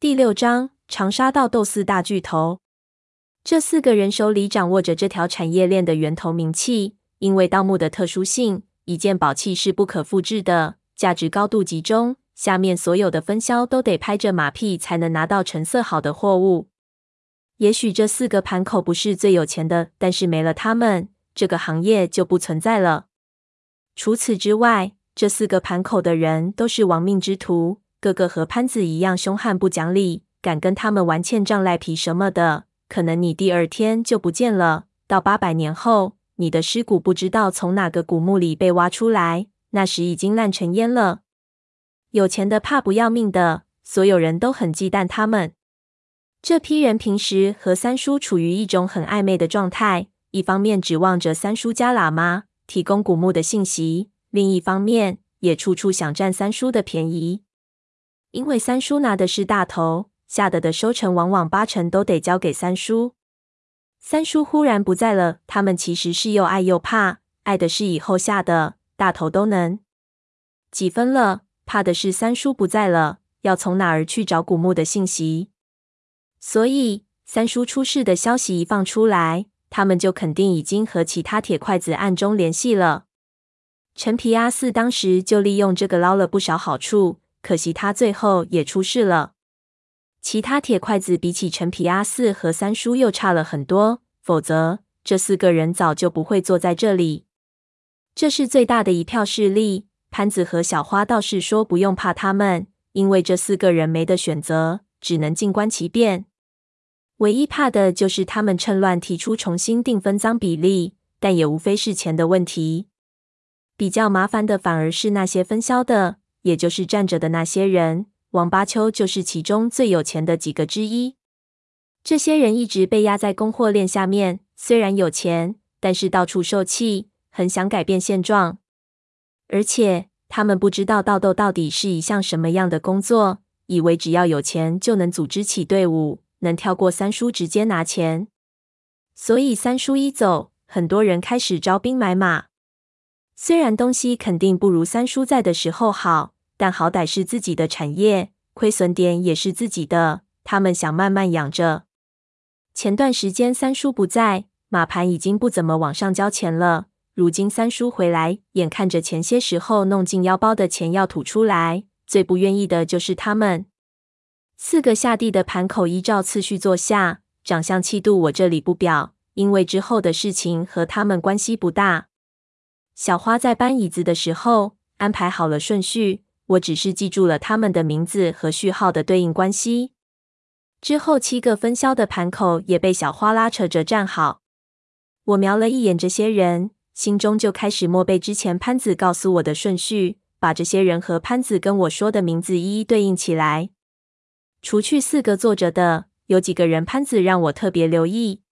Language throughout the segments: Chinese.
第六章长沙盗斗四大巨头。这四个人手里掌握着这条产业链的源头名器，因为盗墓的特殊性，一件宝器是不可复制的，价值高度集中。下面所有的分销都得拍着马屁才能拿到成色好的货物。也许这四个盘口不是最有钱的，但是没了他们，这个行业就不存在了。除此之外，这四个盘口的人都是亡命之徒。个个和潘子一样凶悍不讲理，敢跟他们玩欠账赖皮什么的，可能你第二天就不见了。到八百年后，你的尸骨不知道从哪个古墓里被挖出来，那时已经烂成烟了。有钱的怕不要命的，所有人都很忌惮他们。这批人平时和三叔处于一种很暧昧的状态，一方面指望着三叔家喇嘛提供古墓的信息，另一方面也处处想占三叔的便宜。因为三叔拿的是大头，下的的收成往往八成都得交给三叔。三叔忽然不在了，他们其实是又爱又怕，爱的是以后下的大头都能几分了，怕的是三叔不在了，要从哪儿去找古墓的信息。所以三叔出事的消息一放出来，他们就肯定已经和其他铁筷子暗中联系了。陈皮阿四当时就利用这个捞了不少好处。可惜他最后也出事了。其他铁筷子比起陈皮阿四和三叔又差了很多，否则这四个人早就不会坐在这里。这是最大的一票势力。潘子和小花倒是说不用怕他们，因为这四个人没得选择，只能静观其变。唯一怕的就是他们趁乱提出重新定分赃比例，但也无非是钱的问题。比较麻烦的反而是那些分销的。也就是站着的那些人，王八秋就是其中最有钱的几个之一。这些人一直被压在供货链下面，虽然有钱，但是到处受气，很想改变现状。而且他们不知道盗豆到底是一项什么样的工作，以为只要有钱就能组织起队伍，能跳过三叔直接拿钱。所以三叔一走，很多人开始招兵买马。虽然东西肯定不如三叔在的时候好，但好歹是自己的产业，亏损点也是自己的。他们想慢慢养着。前段时间三叔不在，马盘已经不怎么往上交钱了。如今三叔回来，眼看着前些时候弄进腰包的钱要吐出来，最不愿意的就是他们。四个下地的盘口依照次序坐下，长相气度我这里不表，因为之后的事情和他们关系不大。小花在搬椅子的时候安排好了顺序，我只是记住了他们的名字和序号的对应关系。之后七个分销的盘口也被小花拉扯着站好。我瞄了一眼这些人，心中就开始默背之前潘子告诉我的顺序，把这些人和潘子跟我说的名字一一对应起来。除去四个坐着的，有几个人潘子让我特别留意。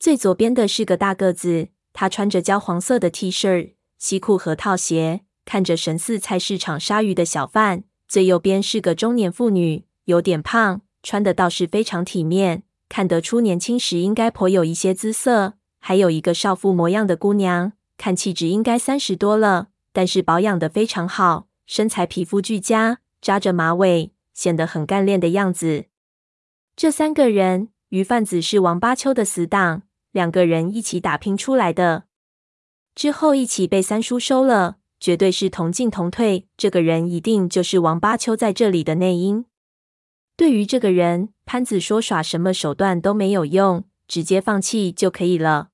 最左边的是个大个子。他穿着焦黄色的 T 恤、西裤和套鞋，看着神似菜市场杀鱼的小贩。最右边是个中年妇女，有点胖，穿的倒是非常体面，看得出年轻时应该颇有一些姿色。还有一个少妇模样的姑娘，看气质应该三十多了，但是保养得非常好，身材皮肤俱佳，扎着马尾，显得很干练的样子。这三个人，于贩子是王八秋的死党。两个人一起打拼出来的，之后一起被三叔收了，绝对是同进同退。这个人一定就是王八秋在这里的内因。对于这个人，潘子说耍什么手段都没有用，直接放弃就可以了。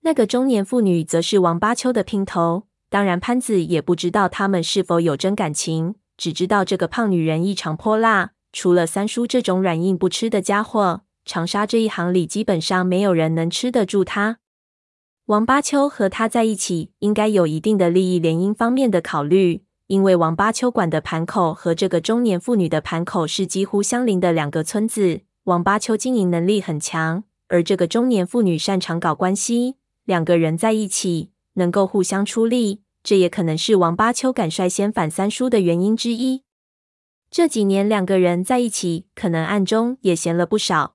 那个中年妇女则是王八秋的姘头，当然潘子也不知道他们是否有真感情，只知道这个胖女人异常泼辣，除了三叔这种软硬不吃的家伙。长沙这一行里，基本上没有人能吃得住他。王八秋和他在一起，应该有一定的利益联姻方面的考虑，因为王八秋管的盘口和这个中年妇女的盘口是几乎相邻的两个村子。王八秋经营能力很强，而这个中年妇女擅长搞关系，两个人在一起能够互相出力，这也可能是王八秋敢率先反三叔的原因之一。这几年两个人在一起，可能暗中也闲了不少。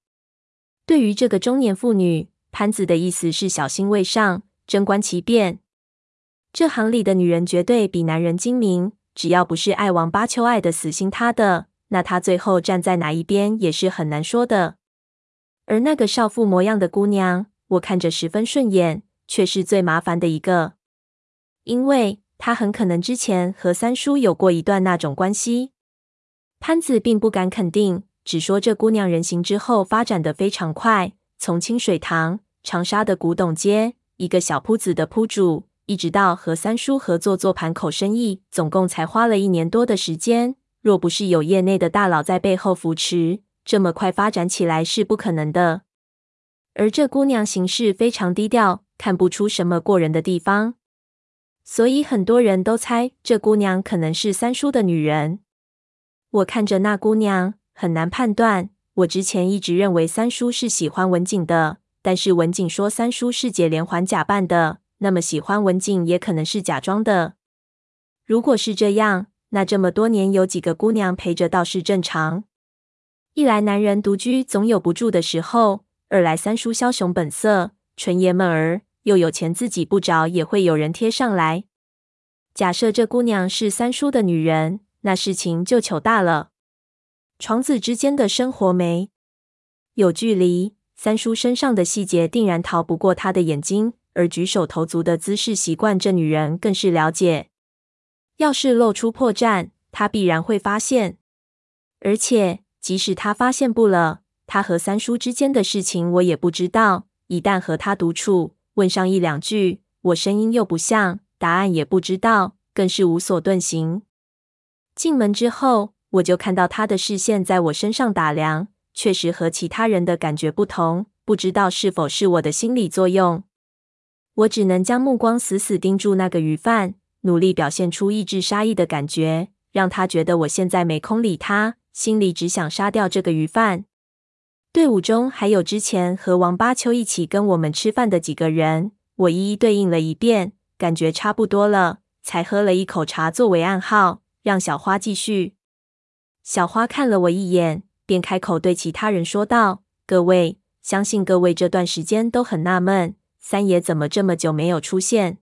对于这个中年妇女，潘子的意思是小心为上，静观其变。这行里的女人绝对比男人精明，只要不是爱王八丘爱的死心塌的，那她最后站在哪一边也是很难说的。而那个少妇模样的姑娘，我看着十分顺眼，却是最麻烦的一个，因为她很可能之前和三叔有过一段那种关系。潘子并不敢肯定，只说这姑娘人形之后发展的非常快，从清水堂、长沙的古董街，一个小铺子的铺主，一直到和三叔合作做盘口生意，总共才花了一年多的时间。若不是有业内的大佬在背后扶持，这么快发展起来是不可能的。而这姑娘行事非常低调，看不出什么过人的地方，所以很多人都猜这姑娘可能是三叔的女人。我看着那姑娘，很难判断。我之前一直认为三叔是喜欢文景的，但是文景说三叔是解连环假扮的，那么喜欢文景也可能是假装的。如果是这样，那这么多年有几个姑娘陪着倒是正常。一来男人独居总有不住的时候，二来三叔枭雄本色，纯爷们儿，又有钱自己不找也会有人贴上来。假设这姑娘是三叔的女人，那事情就糗大了。床子之间的生活没有距离，三叔身上的细节定然逃不过他的眼睛，而举手投足的姿势习惯，这女人更是了解。要是露出破绽，他必然会发现。而且，即使他发现不了，他和三叔之间的事情我也不知道。一旦和他独处，问上一两句，我声音又不像，答案也不知道，更是无所遁形。进门之后，我就看到他的视线在我身上打量，确实和其他人的感觉不同。不知道是否是我的心理作用，我只能将目光死死盯住那个鱼贩。努力表现出抑制杀意的感觉，让他觉得我现在没空理他，心里只想杀掉这个鱼贩。队伍中还有之前和王八秋一起跟我们吃饭的几个人，我一一对应了一遍，感觉差不多了，才喝了一口茶作为暗号，让小花继续。小花看了我一眼，便开口对其他人说道：“各位，相信各位这段时间都很纳闷，三爷怎么这么久没有出现。”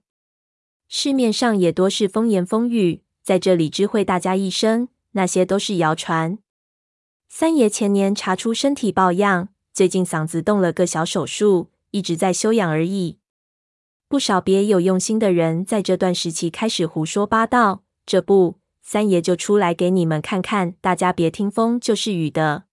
市面上也多是风言风语，在这里知会大家一声，那些都是谣传。三爷前年查出身体抱恙，最近嗓子动了个小手术，一直在休养而已。不少别有用心的人在这段时期开始胡说八道，这不，三爷就出来给你们看看，大家别听风就是雨的。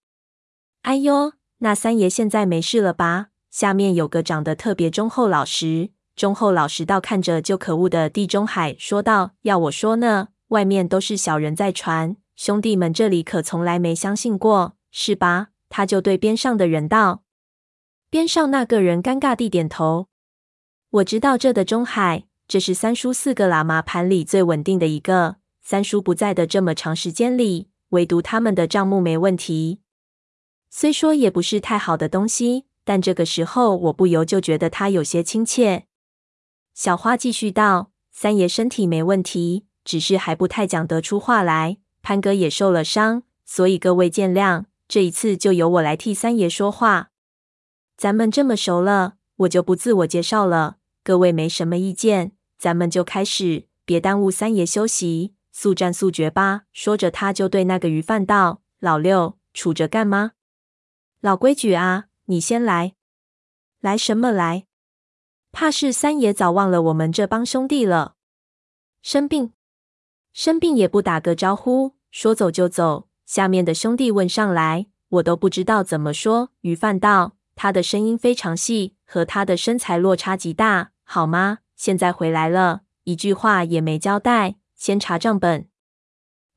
哎哟，那三爷现在没事了吧？下面有个长得特别忠厚老实。忠厚老实到看着就可恶的地中海说道：“要我说呢，外面都是小人在传，兄弟们这里可从来没相信过，是吧？”他就对边上的人道。边上那个人尴尬地点头。我知道这的中海，这是三叔四个喇嘛盘里最稳定的一个。三叔不在的这么长时间里，唯独他们的账目没问题。虽说也不是太好的东西，但这个时候我不由就觉得他有些亲切。小花继续道：“三爷身体没问题，只是还不太讲得出话来。潘哥也受了伤，所以各位见谅。这一次就由我来替三爷说话。咱们这么熟了，我就不自我介绍了。各位没什么意见，咱们就开始，别耽误三爷休息，速战速决吧。”说着，他就对那个鱼贩道：“老六，杵着干吗？老规矩啊，你先来。来什么来？”怕是三爷早忘了我们这帮兄弟了。生病，生病也不打个招呼，说走就走。下面的兄弟问上来，我都不知道怎么说。鱼贩道，他的声音非常细，和他的身材落差极大，好吗？现在回来了，一句话也没交代，先查账本。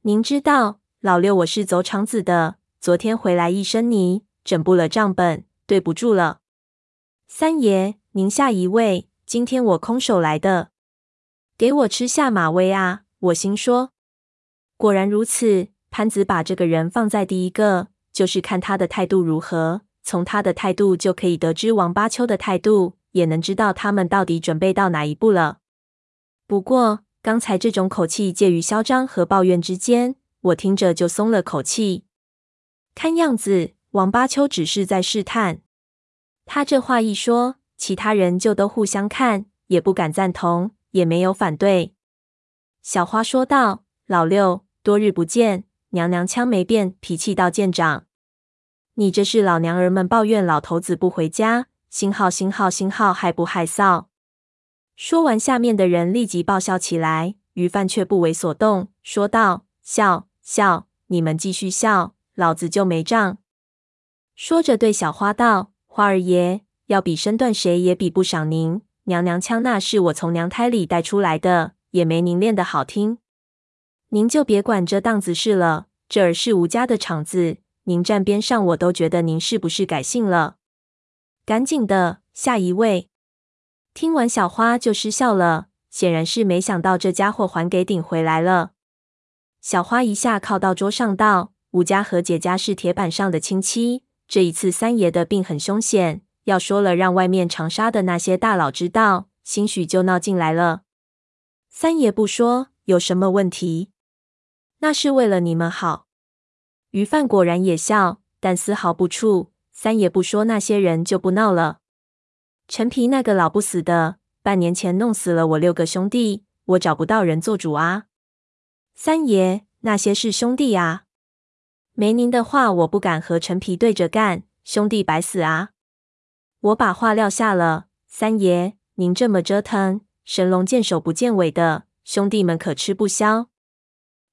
您知道，老六我是走场子的，昨天回来一身泥，整不了账本，对不住了。三爷。您下一位，今天我空手来的，给我吃下马威啊！我心说，果然如此。潘子把这个人放在第一个，就是看他的态度如何。从他的态度就可以得知王八秋的态度，也能知道他们到底准备到哪一步了。不过刚才这种口气介于嚣张和抱怨之间，我听着就松了口气。看样子王八秋只是在试探。他这话一说。其他人就都互相看，也不敢赞同，也没有反对。小花说道：“老六，多日不见，娘娘腔没变，脾气倒见长。你这是老娘儿们抱怨老头子不回家，新号新号新号害不害臊？说完，下面的人立即爆笑起来。于范却不为所动，说道：“笑笑，你们继续笑，老子就没账。”说着对小花道：“花儿爷，要比身段，谁也比不上您。娘娘腔那是我从娘胎里带出来的，也没您练得好听。您就别管这档子事了，这儿是吴家的场子。”您站边上，我都觉得您是不是改姓了？赶紧的，下一位。听完小花就失笑了，显然是没想到这家伙还给顶回来了。小花一下靠到桌上道：“吴家和姐家是铁板上的亲戚，这一次三爷的病很凶险，要说了让外面长沙的那些大佬知道，兴许就闹进来了。三爷不说，有什么问题？那是为了你们好。”于范果然也笑，但丝毫不怵。三爷不说，那些人就不闹了。陈皮那个老不死的，半年前弄死了我六个兄弟，我找不到人做主啊。三爷，那些是兄弟啊，没您的话，我不敢和陈皮对着干，兄弟白死啊。我把话撂下了，三爷，您这么折腾，神龙见首不见尾的，兄弟们可吃不消。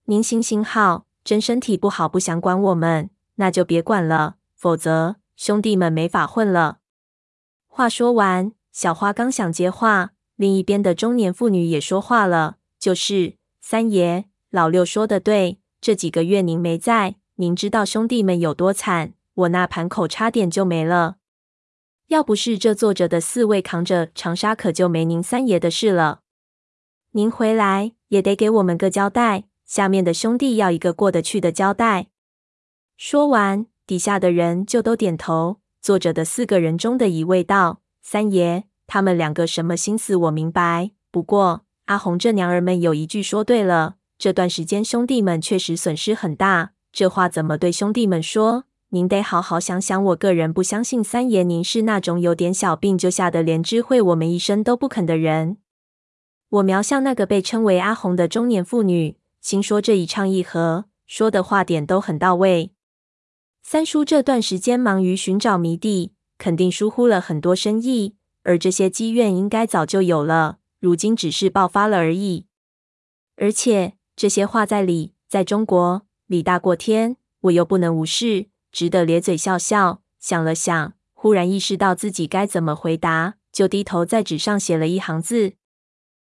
您行行好。真身体不好，不想管我们，那就别管了，否则兄弟们没法混了。话说完，小花刚想接话，另一边的中年妇女也说话了：“就是三爷，老六说的对，这几个月您没在，您知道兄弟们有多惨，我那盘口差点就没了。要不是这坐着的四位扛着长沙，可就没您三爷的事了。您回来也得给我们个交代。”下面的兄弟要一个过得去的交代。说完，底下的人就都点头。坐着的四个人中的一位道：“三爷，他们两个什么心思，我明白。不过阿红这娘儿们有一句说对了，这段时间兄弟们确实损失很大。这话怎么对兄弟们说？您得好好想想。我个人不相信三爷您是那种有点小病就吓得连知会我们一声都不肯的人。”我瞄向那个被称为阿红的中年妇女。心说这一唱一和，说的话点都很到位。三叔这段时间忙于寻找迷弟，肯定疏忽了很多生意，而这些积怨应该早就有了，如今只是爆发了而已。而且这些话在理，在中国理大过天，我又不能无视，只得咧嘴笑笑。想了想，忽然意识到自己该怎么回答，就低头在纸上写了一行字。